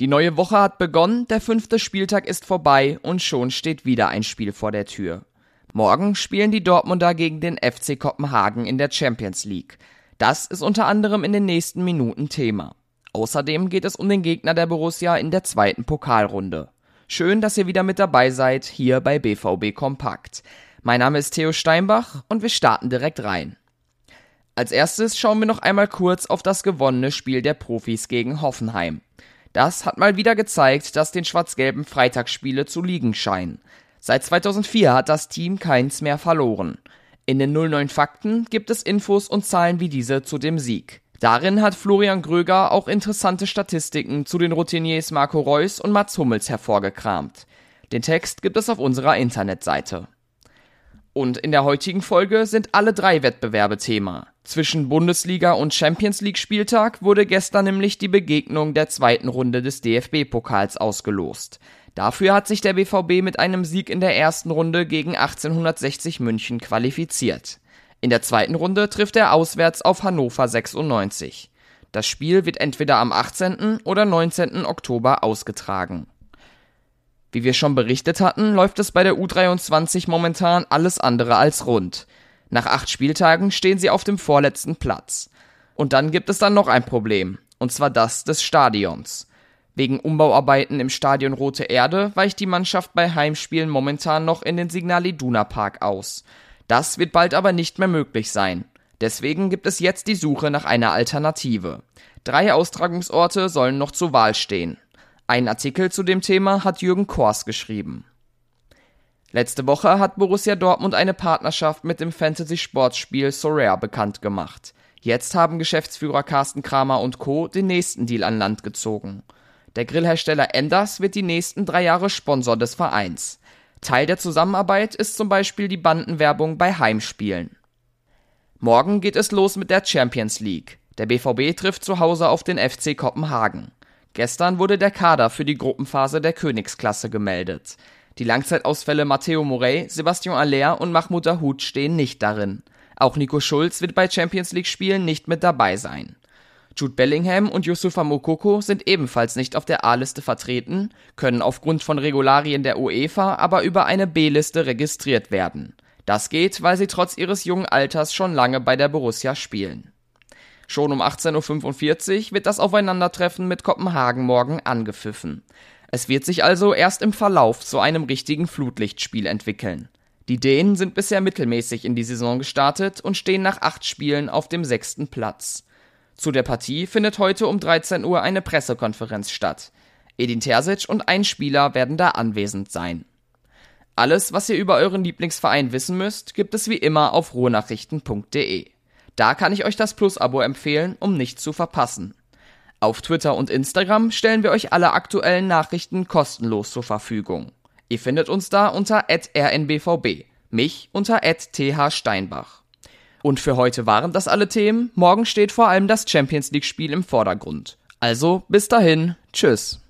Die neue Woche hat begonnen, der fünfte Spieltag ist vorbei und schon steht wieder ein Spiel vor der Tür. Morgen spielen die Dortmunder gegen den FC Kopenhagen in der Champions League. Das ist unter anderem in den nächsten Minuten Thema. Außerdem geht es um den Gegner der Borussia in der zweiten Pokalrunde. Schön, dass ihr wieder mit dabei seid, hier bei BVB Kompakt. Mein Name ist Theo Steinbach und wir starten direkt rein. Als erstes schauen wir noch einmal kurz auf das gewonnene Spiel der Profis gegen Hoffenheim. Das hat mal wieder gezeigt, dass den schwarz-gelben Freitagsspiele zu liegen scheinen. Seit 2004 hat das Team keins mehr verloren. In den 09 Fakten gibt es Infos und Zahlen wie diese zu dem Sieg. Darin hat Florian Gröger auch interessante Statistiken zu den Routiniers Marco Reus und Mats Hummels hervorgekramt. Den Text gibt es auf unserer Internetseite. Und in der heutigen Folge sind alle drei Wettbewerbe Thema. Zwischen Bundesliga und Champions League Spieltag wurde gestern nämlich die Begegnung der zweiten Runde des DFB-Pokals ausgelost. Dafür hat sich der BVB mit einem Sieg in der ersten Runde gegen 1860 München qualifiziert. In der zweiten Runde trifft er auswärts auf Hannover 96. Das Spiel wird entweder am 18. oder 19. Oktober ausgetragen. Wie wir schon berichtet hatten, läuft es bei der U23 momentan alles andere als rund. Nach acht Spieltagen stehen sie auf dem vorletzten Platz. Und dann gibt es dann noch ein Problem, und zwar das des Stadions. Wegen Umbauarbeiten im Stadion Rote Erde weicht die Mannschaft bei Heimspielen momentan noch in den Signal Iduna Park aus. Das wird bald aber nicht mehr möglich sein. Deswegen gibt es jetzt die Suche nach einer Alternative. Drei Austragungsorte sollen noch zur Wahl stehen. Ein Artikel zu dem Thema hat Jürgen Kors geschrieben. Letzte Woche hat Borussia Dortmund eine Partnerschaft mit dem Fantasy-Sportspiel Sorare bekannt gemacht. Jetzt haben Geschäftsführer Carsten Kramer und Co. den nächsten Deal an Land gezogen. Der Grillhersteller Enders wird die nächsten drei Jahre Sponsor des Vereins. Teil der Zusammenarbeit ist zum Beispiel die Bandenwerbung bei Heimspielen. Morgen geht es los mit der Champions League. Der BVB trifft zu Hause auf den FC Kopenhagen. Gestern wurde der Kader für die Gruppenphase der Königsklasse gemeldet. Die Langzeitausfälle Matteo Morey, Sebastian Aller und Mahmoud Dahoud stehen nicht darin. Auch Nico Schulz wird bei Champions League Spielen nicht mit dabei sein. Jude Bellingham und Yusufa Mokoko sind ebenfalls nicht auf der A-Liste vertreten, können aufgrund von Regularien der UEFA aber über eine B-Liste registriert werden. Das geht, weil sie trotz ihres jungen Alters schon lange bei der Borussia spielen. Schon um 18.45 Uhr wird das Aufeinandertreffen mit Kopenhagen morgen angepfiffen. Es wird sich also erst im Verlauf zu einem richtigen Flutlichtspiel entwickeln. Die Dänen sind bisher mittelmäßig in die Saison gestartet und stehen nach acht Spielen auf dem sechsten Platz. Zu der Partie findet heute um 13 Uhr eine Pressekonferenz statt. Edin Terzic und ein Spieler werden da anwesend sein. Alles, was ihr über euren Lieblingsverein wissen müsst, gibt es wie immer auf ruhrnachrichten.de. Da kann ich euch das Plus-Abo empfehlen, um nichts zu verpassen. Auf Twitter und Instagram stellen wir euch alle aktuellen Nachrichten kostenlos zur Verfügung. Ihr findet uns da unter rnbvb, mich unter thsteinbach. Und für heute waren das alle Themen. Morgen steht vor allem das Champions League Spiel im Vordergrund. Also bis dahin, tschüss.